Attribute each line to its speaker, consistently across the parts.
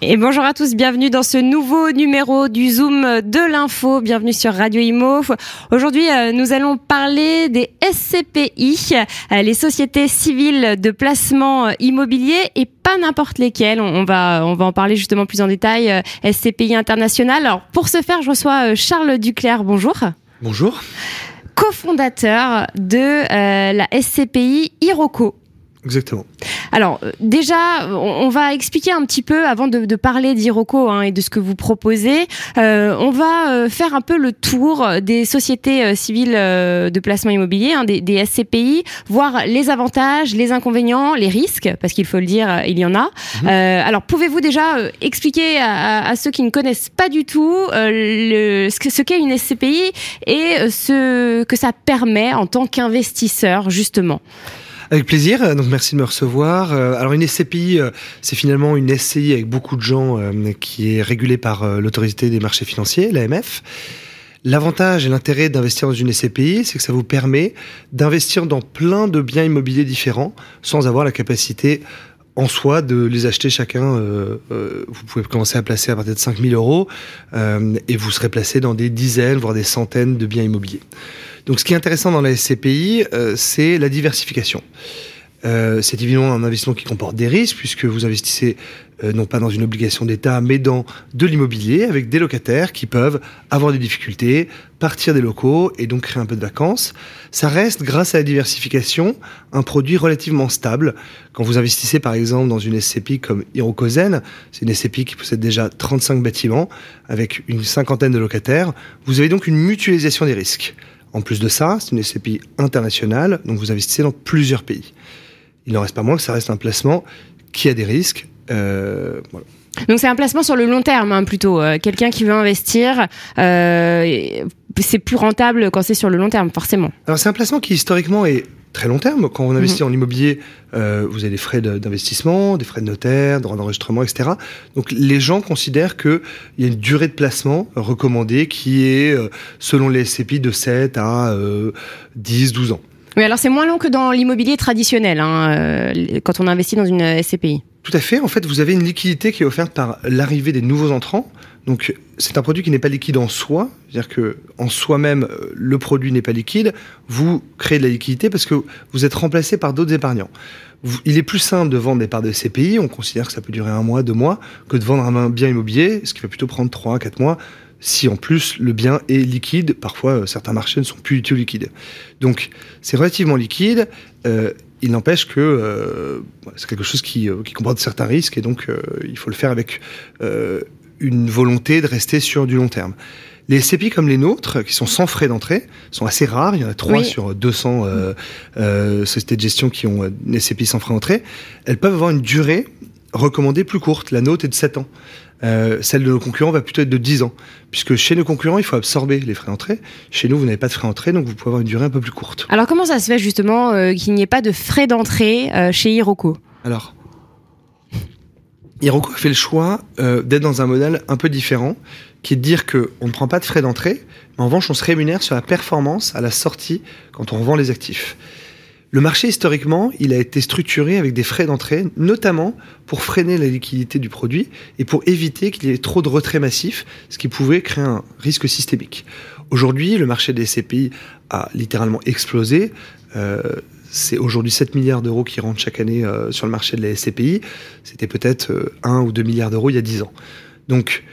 Speaker 1: Et bonjour à tous, bienvenue dans ce nouveau numéro du Zoom de l'info. Bienvenue sur Radio Imo. Aujourd'hui, euh, nous allons parler des SCPI, euh, les sociétés civiles de placement euh, immobilier et pas n'importe lesquelles. On va, on va en parler justement plus en détail. SCPI international. Alors, pour ce faire, je reçois Charles Duclerc. Bonjour.
Speaker 2: Bonjour.
Speaker 1: Co-fondateur de la SCPI Iroko.
Speaker 2: Exactement.
Speaker 1: Alors euh, déjà, on, va expliquer un petit peu avant de, parler d'Iroco hein, et de ce que vous proposez. Euh, on va euh, faire un peu le tour des sociétés civiles de placement immobilier, hein, des, SCPI, voir les avantages, les inconvénients, les risques, parce qu'il faut le dire, il y en a. Mhm. alors pouvez-vous déjà expliquer à, ceux qui ne connaissent pas du tout le, ce qu'est une SCPI et ce que ça permet en tant qu'investisseur justement?
Speaker 2: Avec plaisir. Donc merci de me recevoir. Euh, alors une SCPI, euh, c'est finalement une SCI avec beaucoup de gens euh, qui est régulée par l'autorité des marchés financiers, l'AMF. L'avantage et l'intérêt d'investir dans une SCPI, c'est que ça vous permet d'investir dans plein de biens immobiliers différents sans avoir la capacité en soi de les acheter chacun. vous pouvez commencer à placer à partir de 5000 euros et vous serez placé dans des dizaines, voire des centaines de biens immobiliers. Donc ce qui est intéressant dans la SCPI, euh, c'est la diversification. Euh, c'est évidemment un investissement qui comporte des risques puisque vous investissez euh, non pas dans une obligation d'État mais dans de l'immobilier avec des locataires qui peuvent avoir des difficultés, partir des locaux et donc créer un peu de vacances. Ça reste grâce à la diversification un produit relativement stable. Quand vous investissez par exemple dans une SCPI comme Hirokozen, c'est une SCPI qui possède déjà 35 bâtiments avec une cinquantaine de locataires, vous avez donc une mutualisation des risques. En plus de ça, c'est une SCPI internationale, donc vous investissez dans plusieurs pays. Il n'en reste pas moins que ça reste un placement qui a des risques. Euh,
Speaker 1: donc c'est un placement sur le long terme hein, plutôt. Euh, quelqu'un qui veut investir, euh, c'est plus rentable quand c'est sur le long terme, forcément.
Speaker 2: Alors c'est un placement qui historiquement est très long terme. Quand on investit mhm. en immobilier, euh, vous avez des frais d'investissement, des frais de notaire, droits d'enregistrement, etc. Donc les gens considèrent qu'il y a une durée de placement recommandée qui est, euh, selon les SCPI, de 7 à 10, euh, 12 ans.
Speaker 1: Oui, alors c'est moins long que dans l'immobilier traditionnel, hein, quand on investit dans une SCPI.
Speaker 2: Tout à fait. En fait, vous avez une liquidité qui est offerte par l'arrivée des nouveaux entrants. Donc, c'est un produit qui n'est pas liquide en soi, c'est-à-dire que en soi-même, euh, le produit n'est pas liquide. Vous créez de la liquidité parce que vous êtes remplacé par d'autres épargnants. il est plus simple de vendre des parts de CPI, on considère que ça peut durer un mois, deux mois, que de vendre un bien immobilier, ce qui va plutôt prendre trois, quatre mois, si en plus le bien est liquide. Parfois, euh, certains marchés ne sont plus du tout liquides. Donc, c'est relativement liquide. Euh, il n'empêche que c'est quelque chose qui, qui, comporte certains risques et donc il faut le faire avec une volonté de rester sur du long terme. Les SCPI comme les nôtres, qui sont sans frais d'entrée, sont assez rares. Il y en a trois sur 200 euh, euh, sociétés de gestion qui ont des euh, SCPI sans frais d'entrée. Elles peuvent avoir une durée recommandée plus courte. La nôtre est de 7 ans. celle de nos concurrents va plutôt être de 10 ans. Puisque chez nos concurrents, il faut absorber les frais d'entrée. Chez nous, vous n'avez pas de frais d'entrée, donc vous pouvez avoir une durée un peu plus courte.
Speaker 1: Alors comment ça se fait justement qu'il n'y ait pas de frais d'entrée chez Hiroko
Speaker 2: Alors, Hiroko a fait le choix euh, d'être dans un modèle un peu différent, qui est de dire qu'on ne prend pas de frais d'entrée, mais en revanche on se rémunère sur la performance à la sortie quand on revend les actifs. Le marché historiquement, il a été structuré avec des frais d'entrée, notamment pour freiner la liquidité du produit et pour éviter qu'il y ait trop de retraits massifs, ce qui pouvait créer un risque systémique. Aujourd'hui, le marché des CPI a littéralement explosé. Euh, c'est aujourd'hui 7 milliards d'euros qui rentrent chaque année euh, sur le marché de la SCPI. C'était peut-être 1 euh, ou 2 milliards d'euros il y a 10 ans. Donc,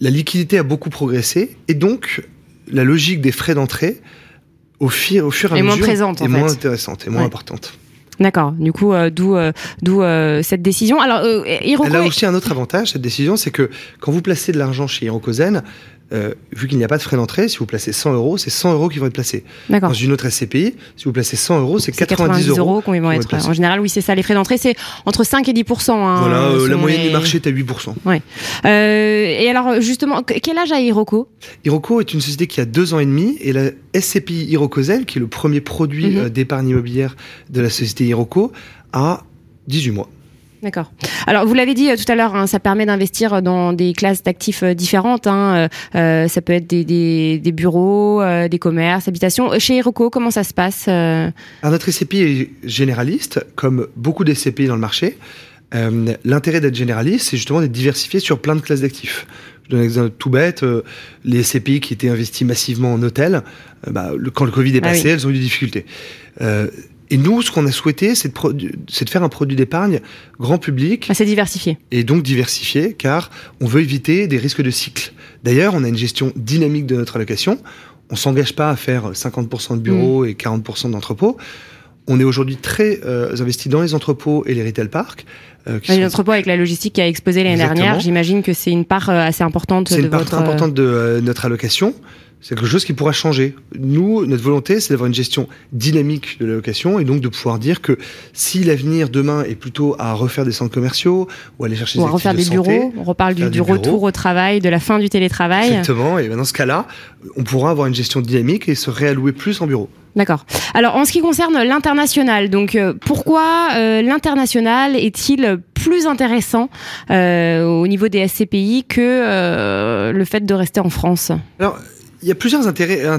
Speaker 2: la liquidité a beaucoup progressé et donc la logique des frais d'entrée au, fur, au fur et à mesure est moins intéressante et moins importante.
Speaker 1: D'accord. Du coup, euh, d'où d'où cette décision. Alors,
Speaker 2: Elle a aussi un autre avantage cette décision, c'est que quand vous placez de l'argent chez Hirokozen, euh, vu qu'il n'y a pas de frais d'entrée, si vous placez 100 euros, c'est 100 euros qui vont être placés. Dans une autre SCPI, si vous placez 100 euros, c'est 90, euros,
Speaker 1: qui vont, être. En général, oui, c'est ça. Les frais d'entrée, c'est entre 5 et 10% hein,
Speaker 2: Voilà, euh, la moyenne du marché est à 8%
Speaker 1: ouais. euh, Et alors, justement, quel âge a Hiroko
Speaker 2: Hiroko est une société qui a deux ans et demi et la SCPI Hirokozel, qui est le premier produit mhm. euh, d'épargne immobilière de la société Hiroko, a 18 mois.
Speaker 1: D'accord. Alors vous l'avez dit tout à l'heure, hein, ça permet d'investir dans des classes d'actifs différentes. Hein. Euh, ça peut être des, des, des bureaux, euh, des commerces, habitations. Chez Hiroko, comment ça se passe
Speaker 2: Alors notre SCPI est généraliste, comme beaucoup des SCPI dans le marché. Euh, L'intérêt d'être généraliste, c'est justement d'être diversifié sur plein de classes d'actifs. Je donne un exemple tout bête. Euh, les SCPI qui étaient investis massivement en hôtel, euh, bah, le, quand le Covid est passé, ah oui. elles ont eu des difficultés. Et nous, ce qu'on a souhaité, c'est de, de, faire un produit d'épargne grand public.
Speaker 1: C'est diversifié.
Speaker 2: Et donc diversifié, car on veut éviter des risques de cycle. D'ailleurs, on a une gestion dynamique de notre allocation. On s'engage pas à faire 50% de bureaux mmh. et 40% d'entrepôts. On est aujourd'hui très euh, investi dans les entrepôts et les retail parks.
Speaker 1: Euh, qui les sont... entrepôts avec la logistique qui a explosé l'année dernière, j'imagine que c'est une part euh, assez importante.
Speaker 2: C'est une part
Speaker 1: votre...
Speaker 2: très importante de notre allocation. C'est quelque chose qui pourra changer. Nous, notre volonté, c'est d'avoir une gestion dynamique de l'allocation et donc de pouvoir dire que si l'avenir demain est plutôt à refaire des centres commerciaux ou aller chercher
Speaker 1: ou
Speaker 2: des
Speaker 1: à refaire
Speaker 2: de
Speaker 1: des
Speaker 2: santé,
Speaker 1: bureaux, on reparle du, du retour au travail, de la fin du télétravail.
Speaker 2: Exactement. Et ben dans ce cas-là, on pourra avoir une gestion dynamique et se réallouer plus en bureau.
Speaker 1: D'accord. Alors en ce qui concerne l'international, donc euh, pourquoi euh, l'international est-il plus intéressant euh, au niveau des SCPI que le fait de rester en France?
Speaker 2: Alors il y a plusieurs intérêts, à,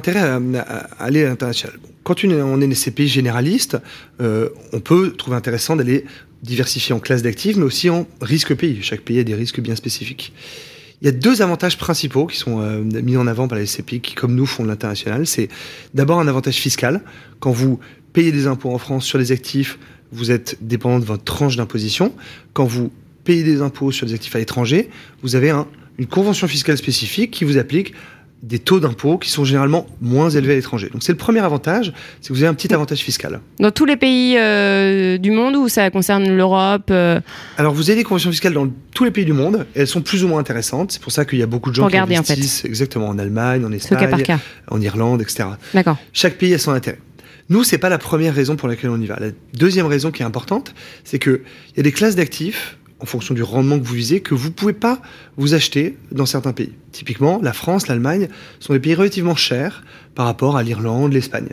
Speaker 2: aller à l'international. Quand on est une SCPI généraliste, euh, on peut trouver intéressant d'aller diversifier en classe d'actifs, mais aussi en risque pays. Chaque pays a des risques bien spécifiques. Il y a deux avantages principaux qui sont euh, mis en avant par les SCPI qui, comme nous, font de l'international. C'est d'abord un avantage fiscal. Quand vous payez des impôts en France sur les actifs, vous êtes dépendant de votre tranche d'imposition. Quand vous payez des impôts sur des actifs à l'étranger, vous avez un, une convention fiscale spécifique qui vous applique des taux d'impôts qui sont généralement moins élevés à l'étranger. Donc c'est le premier avantage, c'est que vous avez un petit avantage fiscal.
Speaker 1: Dans tous les pays euh, du monde ou ça concerne l'Europe euh...
Speaker 2: Alors vous avez des conventions fiscales dans tous les pays du monde, et elles sont plus ou moins intéressantes. C'est pour ça qu'il y a beaucoup de gens
Speaker 1: Regardez,
Speaker 2: qui investissent
Speaker 1: en fait.
Speaker 2: exactement en Allemagne, en Espagne,
Speaker 1: cas par cas.
Speaker 2: en Irlande, etc.
Speaker 1: D'accord.
Speaker 2: Chaque pays a son intérêt. Nous, c'est pas la première raison pour laquelle on y va. La deuxième raison qui est importante, c'est que il y a des classes d'actifs en fonction du rendement que vous visez, que vous ne pouvez pas vous acheter dans certains pays. Typiquement, la France, l'Allemagne sont des pays relativement chers par rapport à l'Irlande, l'Espagne.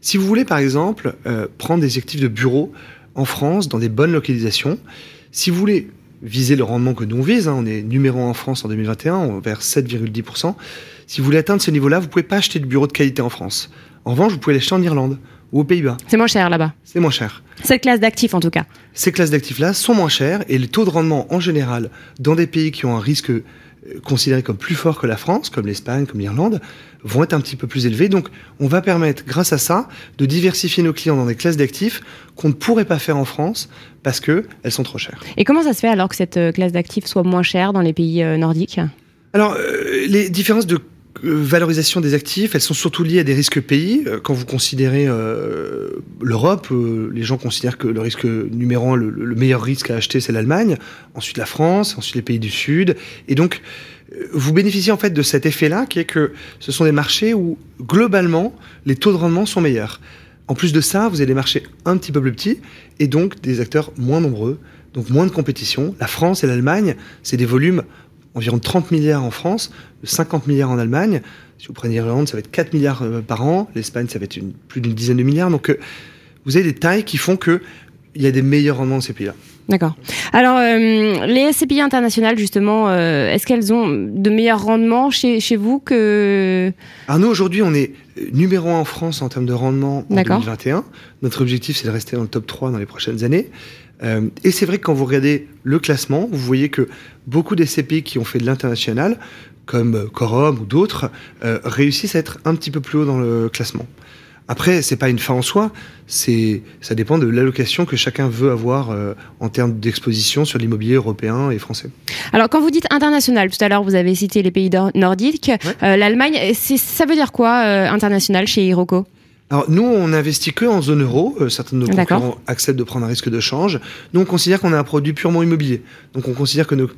Speaker 2: Si vous voulez, par exemple, euh, prendre des actifs de bureau en France, dans des bonnes localisations, si vous voulez viser le rendement que nous on vise, hein, on est numéro 1 en France en 2021, on vers 7,10%, si vous voulez atteindre ce niveau-là, vous ne pouvez pas acheter de bureau de qualité en France. En revanche, vous pouvez l'acheter en Irlande ou aux Pays-Bas.
Speaker 1: C'est moins cher là-bas.
Speaker 2: C'est moins cher.
Speaker 1: Cette classe d'actifs en tout cas.
Speaker 2: Ces classes d'actifs-là sont moins chères et les taux de rendement en général dans des pays qui ont un risque considéré comme plus fort que la France, comme l'Espagne, comme l'Irlande, vont être un petit peu plus élevés. Donc on va permettre, grâce à ça, de diversifier nos clients dans des classes d'actifs qu'on ne pourrait pas faire en France parce qu'elles sont trop chères.
Speaker 1: Et comment ça se fait alors que cette classe d'actifs soit moins chère dans les pays nordiques?
Speaker 2: Alors, euh, les différences de valorisation des actifs, elles sont surtout liées à des risques pays. Quand vous considérez euh, l'Europe, euh, les gens considèrent que le risque numéro un, le, le meilleur risque à acheter, c'est l'Allemagne, ensuite la France, ensuite les pays du Sud. Et donc, vous bénéficiez en fait de cet effet-là, qui est que ce sont des marchés où, globalement, les taux de rendement sont meilleurs. En plus de ça, vous avez des marchés un petit peu plus petits, et donc des acteurs moins nombreux, donc moins de compétition. La France et l'Allemagne, c'est des volumes environ 30 milliards en France, 50 milliards en Allemagne. Si vous prenez l'Irlande, ça va être 4 milliards par an. L'Espagne, ça va être une, plus d'une dizaine de milliards. Donc, euh, vous avez des tailles qui font que il y a des meilleurs rendements dans ces pays-là.
Speaker 1: D'accord. Alors, euh, les SCPI internationales, justement, euh, est-ce qu'elles ont de meilleurs rendements chez, chez vous que...
Speaker 2: Alors nous, aujourd'hui, on est numéro 1 en France en termes de rendement en 2021. Notre objectif, c'est de rester dans le top 3 dans les prochaines années. Euh, et c'est vrai que quand vous regardez le classement, vous voyez que beaucoup des CPI qui ont fait de l'international, comme Corum ou d'autres, euh, réussissent à être un petit peu plus haut dans le classement. Après, c'est pas une fin en soi, c'est ça dépend de l'allocation que chacun veut avoir euh, en termes d'exposition sur l'immobilier européen et français.
Speaker 1: Alors, quand vous dites international, tout à l'heure vous avez cité les pays nordiques, ouais. euh, l'Allemagne, ça veut dire quoi euh, international chez Hiroko
Speaker 2: alors nous, on n'investit que en zone euro. Euh, certains de nos concurrents acceptent de prendre un risque de change. Nous, on considère qu'on a un produit purement immobilier. Donc on considère que nos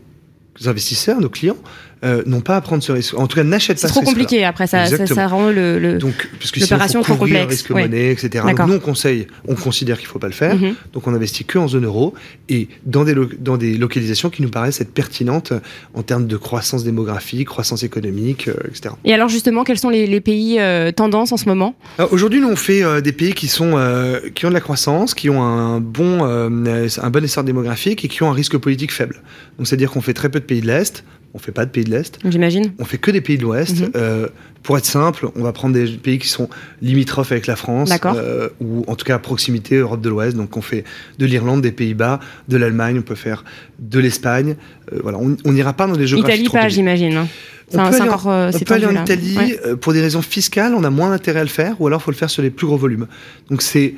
Speaker 2: investisseurs, nos clients, euh, n'ont pas à prendre ce risque. En tout cas, n'achètent pas
Speaker 1: ce
Speaker 2: risque.
Speaker 1: C'est trop compliqué après, ça, ça, ça, rend le, le
Speaker 2: donc puisque l'opération trop complexe. risque
Speaker 1: ouais.
Speaker 2: monnaie, etc. Donc, nous on conseille, on considère qu'il faut pas le faire. -hmm. Donc on investit que en zone euro et dans des dans des localisations qui nous paraissent être pertinentes en termes de croissance démographique, croissance économique, euh, etc.
Speaker 1: Et alors justement, quels sont les, les pays euh, tendances en ce moment?
Speaker 2: Aujourd'hui, nous on fait euh, des pays qui sont euh, qui ont de la croissance, qui ont un bon euh, un bon essor démographique et qui ont un risque politique faible. Donc c'est-à-dire qu'on fait très peu de pays de l'est. On fait pas de pays de l'Est.
Speaker 1: J'imagine.
Speaker 2: On fait que des pays de l'Ouest. Mm -hmm. euh, pour être simple, on va prendre des pays qui sont limitrophes avec la France,
Speaker 1: euh,
Speaker 2: ou en tout cas à proximité Europe de l'Ouest. Donc on fait de l'Irlande, des Pays-Bas, de l'Allemagne, on peut faire de l'Espagne. Euh, voilà, on n'ira pas dans des géographies
Speaker 1: Italie pas, j'imagine.
Speaker 2: On peut aller, encore, euh, on peut aller en Italie ouais. pour des raisons fiscales. On a moins d'intérêt à le faire, ou alors il faut le faire sur les plus gros volumes. Donc c'est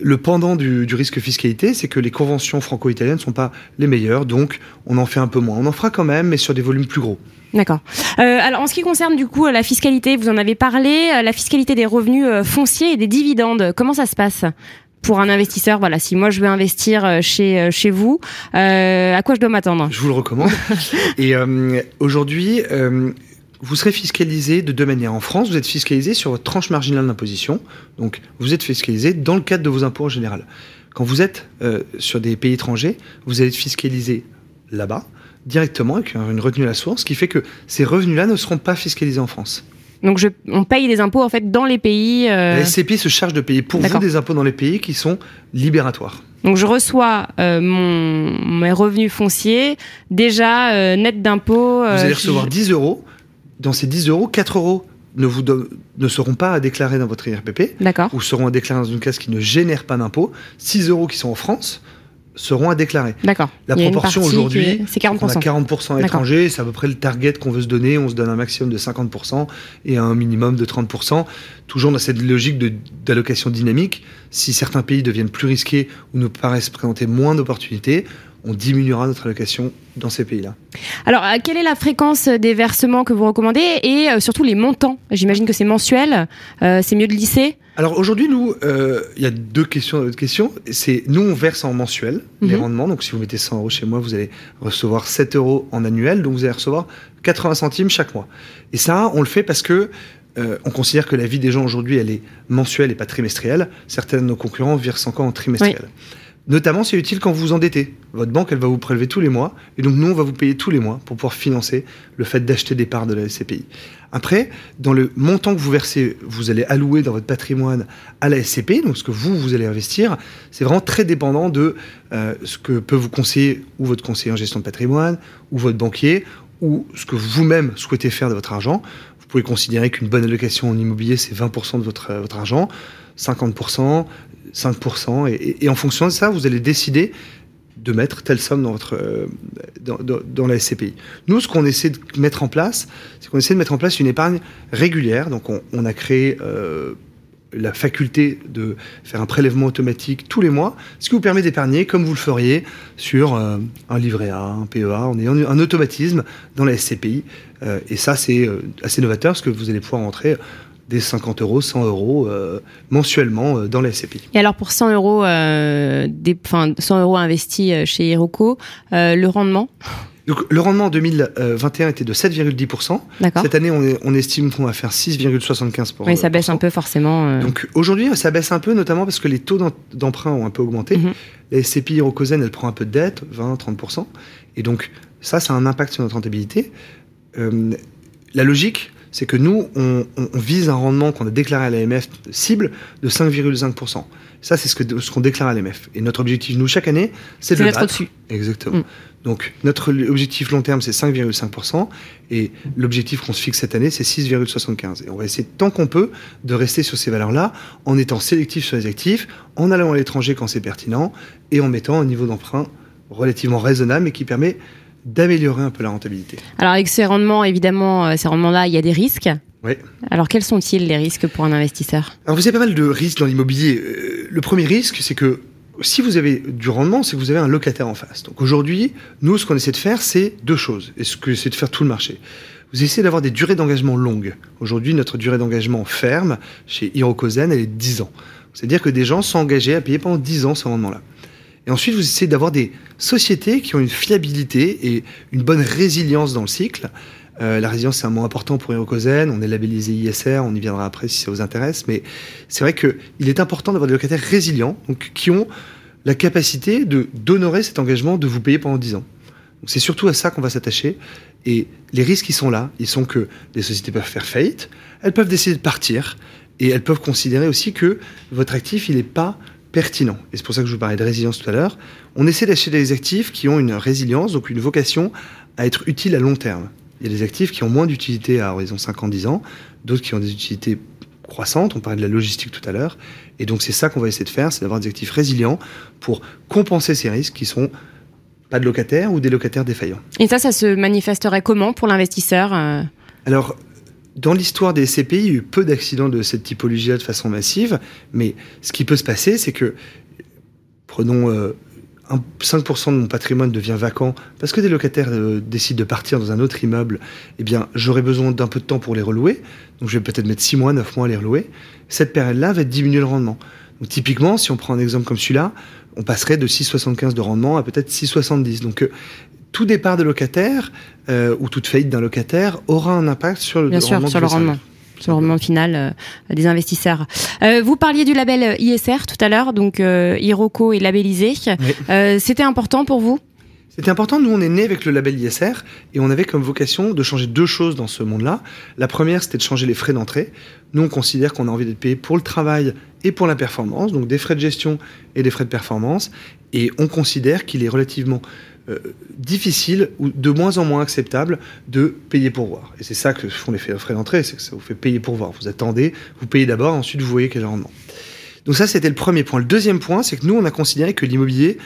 Speaker 2: le pendant du, du risque fiscalité, c'est que les conventions franco-italiennes ne sont pas les meilleures, donc on en fait un peu moins. On en fera quand même, mais sur des volumes plus gros.
Speaker 1: D'accord. Euh, alors en ce qui concerne du coup la fiscalité, vous en avez parlé, la fiscalité des revenus fonciers et des dividendes, comment ça se passe pour un investisseur, voilà, si moi je veux investir chez chez vous, euh, à quoi je dois m'attendre?
Speaker 2: Je vous le recommande. et euh, aujourd'hui, euh, vous serez fiscalisé de deux manières. En France, vous êtes fiscalisé sur votre tranche marginale d'imposition. Donc, vous êtes fiscalisé dans le cadre de vos impôts en général. Quand vous êtes euh, sur des pays étrangers, vous allez être fiscalisé là-bas, directement, avec une retenue à la source, ce qui fait que ces revenus-là ne seront pas fiscalisés en France.
Speaker 1: Donc je, on paye des impôts en fait dans les pays. Euh...
Speaker 2: La SCP se charge de payer pour vous des impôts dans les pays qui sont libératoires.
Speaker 1: Donc je reçois euh, mon, mes revenus fonciers déjà euh, net d'impôts.
Speaker 2: vous allez recevoir 10 euros. Dans ces 10 euros, 4 euros ne, vous ne seront pas à déclarer dans votre IRPP.
Speaker 1: D'accord.
Speaker 2: Ou seront à déclarer dans une case qui ne génère pas d'impôts. 6 euros qui sont en France seront à déclarer.
Speaker 1: D'accord.
Speaker 2: La proportion aujourd'hui,
Speaker 1: c'est 40%.
Speaker 2: On a 40% étrangers, c'est à peu près le target qu'on veut se donner. On se donne un maximum de 50% et un minimum de 30%. Toujours dans cette logique d'allocation dynamique. Si certains pays deviennent plus risqués ou nous paraissent présenter moins d'opportunités, on diminuera notre allocation dans ces pays-là.
Speaker 1: Alors, quelle est la fréquence des versements que vous recommandez et euh, surtout les montants? J'imagine que c'est mensuel, euh, c'est mieux de lisser
Speaker 2: alors aujourd'hui, nous, il euh, y a deux questions. Deux questions. C'est nous, on verse en mensuel mm -hmm. les rendements. Donc si vous mettez 100 euros chez moi, vous allez recevoir 7 euros en annuel. Donc vous allez recevoir 80 centimes chaque mois. Et ça, on le fait parce que euh, on considère que la vie des gens aujourd'hui, elle est mensuelle et pas trimestrielle. Certains de nos concurrents versent encore en trimestriel. Oui. Notamment, c'est utile quand vous vous endettez. Votre banque, elle va vous prélever tous les mois. Et donc, nous, on va vous payer tous les mois pour pouvoir financer le fait d'acheter des parts de la SCPI. Après, dans le montant que vous versez, vous allez allouer dans votre patrimoine à la SCPI, donc ce que vous, vous allez investir, c'est vraiment très dépendant de euh, ce que peut vous conseiller ou votre conseiller en gestion de patrimoine, ou votre banquier, ou ce que vous-même souhaitez faire de votre argent. Vous pouvez considérer qu'une bonne allocation en immobilier, c'est 20% de votre, votre argent, 50%, 5%, et, et, en fonction de ça, vous allez décider de mettre telle somme dans, votre, euh, dans, la SCPI. Nous, ce qu'on essaie de mettre en place, c'est qu'on essaie de mettre en place une épargne régulière. Donc, on, a créé euh, la faculté de faire un prélèvement automatique tous les mois, ce qui vous permet d'épargner comme vous le feriez sur euh, un livret A, un PEA, en ayant un automatisme dans la SCPI. Et ça, c'est assez novateur parce que vous allez pouvoir rentrer des 50 euros, 100 euros euh, mensuellement euh, dans la SCPI.
Speaker 1: Et alors pour 100 euros, euh, des, 100 euros investis chez Hiroko, le rendement?
Speaker 2: Donc, le rendement en 2021 était de 7,10%. Cette année, on, est, on estime qu'on va faire 6,75%.
Speaker 1: Oui, ça baisse un peu forcément. Euh...
Speaker 2: Donc aujourd'hui, ça baisse un peu, notamment parce que les taux d'emprunt ont un peu augmenté. Mm -hmm. La SCPI Hirokozen, elle prend un peu de dette, 20-30%. Et donc ça, ça a un impact sur notre rentabilité. Euh, la logique, c'est que nous, on, on, on, vise un rendement qu'on a déclaré à l'AMF cible de 5,5%. Ça, c'est ce qu'on ce déclare à l'AMF. Et notre objectif, nous, chaque année, c'est de
Speaker 1: mettre au-dessus.
Speaker 2: Exactement. Mm. Donc, notre objectif long terme, c'est 5,5%. Et l'objectif qu'on se fixe cette année, c'est 6,75%. Et on va essayer, tant qu'on peut, de rester sur ces valeurs-là, en étant sélectif sur les actifs, en allant à l'étranger quand c'est pertinent, et en mettant un niveau d'emprunt relativement raisonnable, mais qui permet d'améliorer un peu la rentabilité.
Speaker 1: Alors avec ces rendements, évidemment, ces rendements-là, il y a des risques.
Speaker 2: Oui.
Speaker 1: Alors quels sont-ils les risques pour un investisseur?
Speaker 2: Alors vous avez pas mal de risques dans l'immobilier. Le premier risque, c'est que si vous avez du rendement, c'est que vous avez un locataire en face. Donc aujourd'hui, nous, ce qu'on essaie de faire, c'est deux choses, et ce que c'est de faire tout le marché. Vous essayez d'avoir des durées d'engagement longues. Aujourd'hui, notre durée d'engagement ferme chez Hirokozen, elle est 10 ans. C'est-à-dire que des gens sont engagés à payer pendant 10 ans ce rendement-là. Et ensuite, vous essayez d'avoir des sociétés qui ont une fiabilité et une bonne résilience dans le cycle, la résilience, c'est un mot important pour Hirokozen. On est labellisé ISR, on y viendra après si ça vous intéresse. Mais c'est vrai qu'il est important d'avoir des locataires résilients, donc qui ont la capacité d'honorer cet engagement de vous payer pendant 10 ans. C'est surtout à ça qu'on va s'attacher. Et les risques, ils sont là. Ils sont que des sociétés peuvent faire faillite, elles peuvent décider de partir, et elles peuvent considérer aussi que votre actif, il n'est pas pertinent. Et c'est pour ça que je vous parlais de résilience tout à l'heure. On essaie d'acheter des actifs qui ont une résilience, donc une vocation à être utiles à long terme. Il y a des actifs qui ont moins d'utilité à horizon 5 ans, 10 ans, d'autres qui ont des utilités croissantes. On parlait de la logistique tout à l'heure. Et donc c'est ça qu'on va essayer de faire, c'est d'avoir des actifs résilients pour compenser ces risques qui sont pas de locataires ou des locataires défaillants.
Speaker 1: Et ça, ça se manifesterait comment pour l'investisseur euh?
Speaker 2: Alors, dans l'histoire des SCPI, il y a eu peu d'accidents de cette typologie de façon massive, mais ce qui peut se passer, c'est que, prenons 5% euh, de mon patrimoine devient vacant parce que des locataires euh, décident de partir dans un autre immeuble, eh bien, j'aurai besoin d'un peu de temps pour les relouer, donc je vais peut-être mettre 6 mois, 9 mois à les relouer. Cette période-là va diminuer le rendement. Donc, typiquement, si on prend un exemple comme celui-là, on passerait de 6,75 de rendement à peut-être 6,70. Donc, euh, tout départ de locataire euh, ou toute faillite d'un locataire aura un impact sur le,
Speaker 1: Bien sûr,
Speaker 2: rendement
Speaker 1: sur le rendement. Sur le rendement final euh, des investisseurs. vous parliez du label ISR tout à l'heure, donc Hiroko est labellisé. C'était important pour vous?
Speaker 2: C'était important, nous on est né avec le label ISR et on avait comme vocation de changer deux choses dans ce monde-là. La première c'était de changer les frais d'entrée. Nous on considère qu'on a envie d'être payé pour le travail et pour la performance, donc des frais de gestion et des frais de performance. Et on considère qu'il est relativement euh, difficile ou de moins en moins acceptable de payer pour voir. Et c'est ça que font les frais d'entrée, c'est que ça vous fait payer pour voir. Vous attendez, vous payez d'abord, ensuite vous voyez quel rendement. Donc ça, c'était le premier point. Le deuxième point, c'est que nous, on a considéré que l'immobilier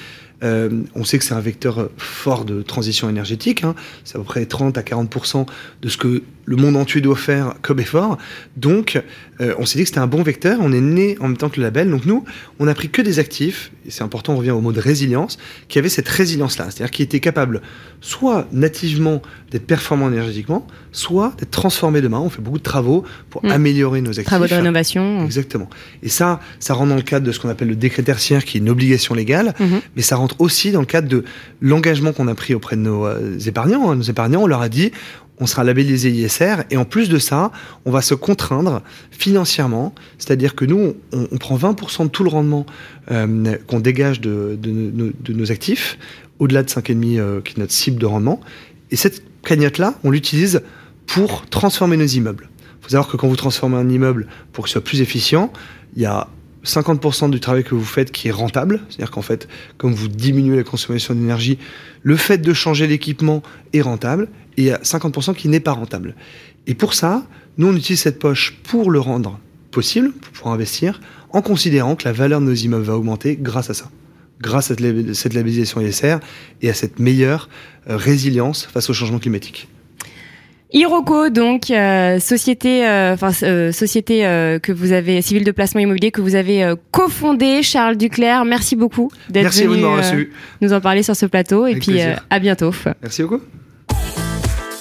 Speaker 2: euh, on sait que c'est un vecteur fort de transition énergétique. Hein. C'est à peu près 30 à 40 de ce que le monde entier doit faire comme effort. Donc, euh, on s'est dit que c'était un bon vecteur. On est né en même temps que le label. Donc, nous, on a pris que des actifs, et c'est important, on revient au mot de résilience, qui avaient cette résilience-là. C'est-à-dire qui étaient capables soit nativement d'être performants énergétiquement, soit d'être transformés demain. On fait beaucoup de travaux pour mm. améliorer nos actifs.
Speaker 1: Travaux de rénovation.
Speaker 2: Exactement. Et ça, ça rentre dans le cadre de ce qu'on appelle le décret tertiaire, qui est une obligation légale, mm-hmm. mais ça rentre aussi dans le cadre de l'engagement qu'on a pris auprès de nos euh, épargnants. Hein. Nos épargnants, on leur a dit, on sera labellisé ISR et en plus de ça, on va se contraindre financièrement, c'est-à-dire que nous, on, prend 20% de tout le rendement euh, qu'on dégage de, nos actifs, au-delà de 5,5 euh, qui est notre cible de rendement, et cette cagnotte-là, on l'utilise pour transformer nos immeubles. Il faut savoir que quand vous transformez un immeuble pour qu'il soit plus efficient, il y a 50% du travail que vous faites qui est rentable, c'est-à-dire qu'en fait, comme vous diminuez la consommation d'énergie, le fait de changer l'équipement est rentable, et il y a 50% qui n'est pas rentable. Et pour ça, nous, on utilise cette poche pour le rendre possible, pour investir, en considérant que la valeur de nos immeubles va augmenter grâce à ça, grâce à cette labellisation ISR et à cette meilleure euh, résilience face au changement climatique.
Speaker 1: Iroko, donc euh, société, euh, enfin euh, société que vous avez civile de placement immobilier que vous avez cofondé, Charles Duclerc. Merci beaucoup d'être venu nous en parler sur ce plateau et puis à bientôt.
Speaker 2: Merci beaucoup.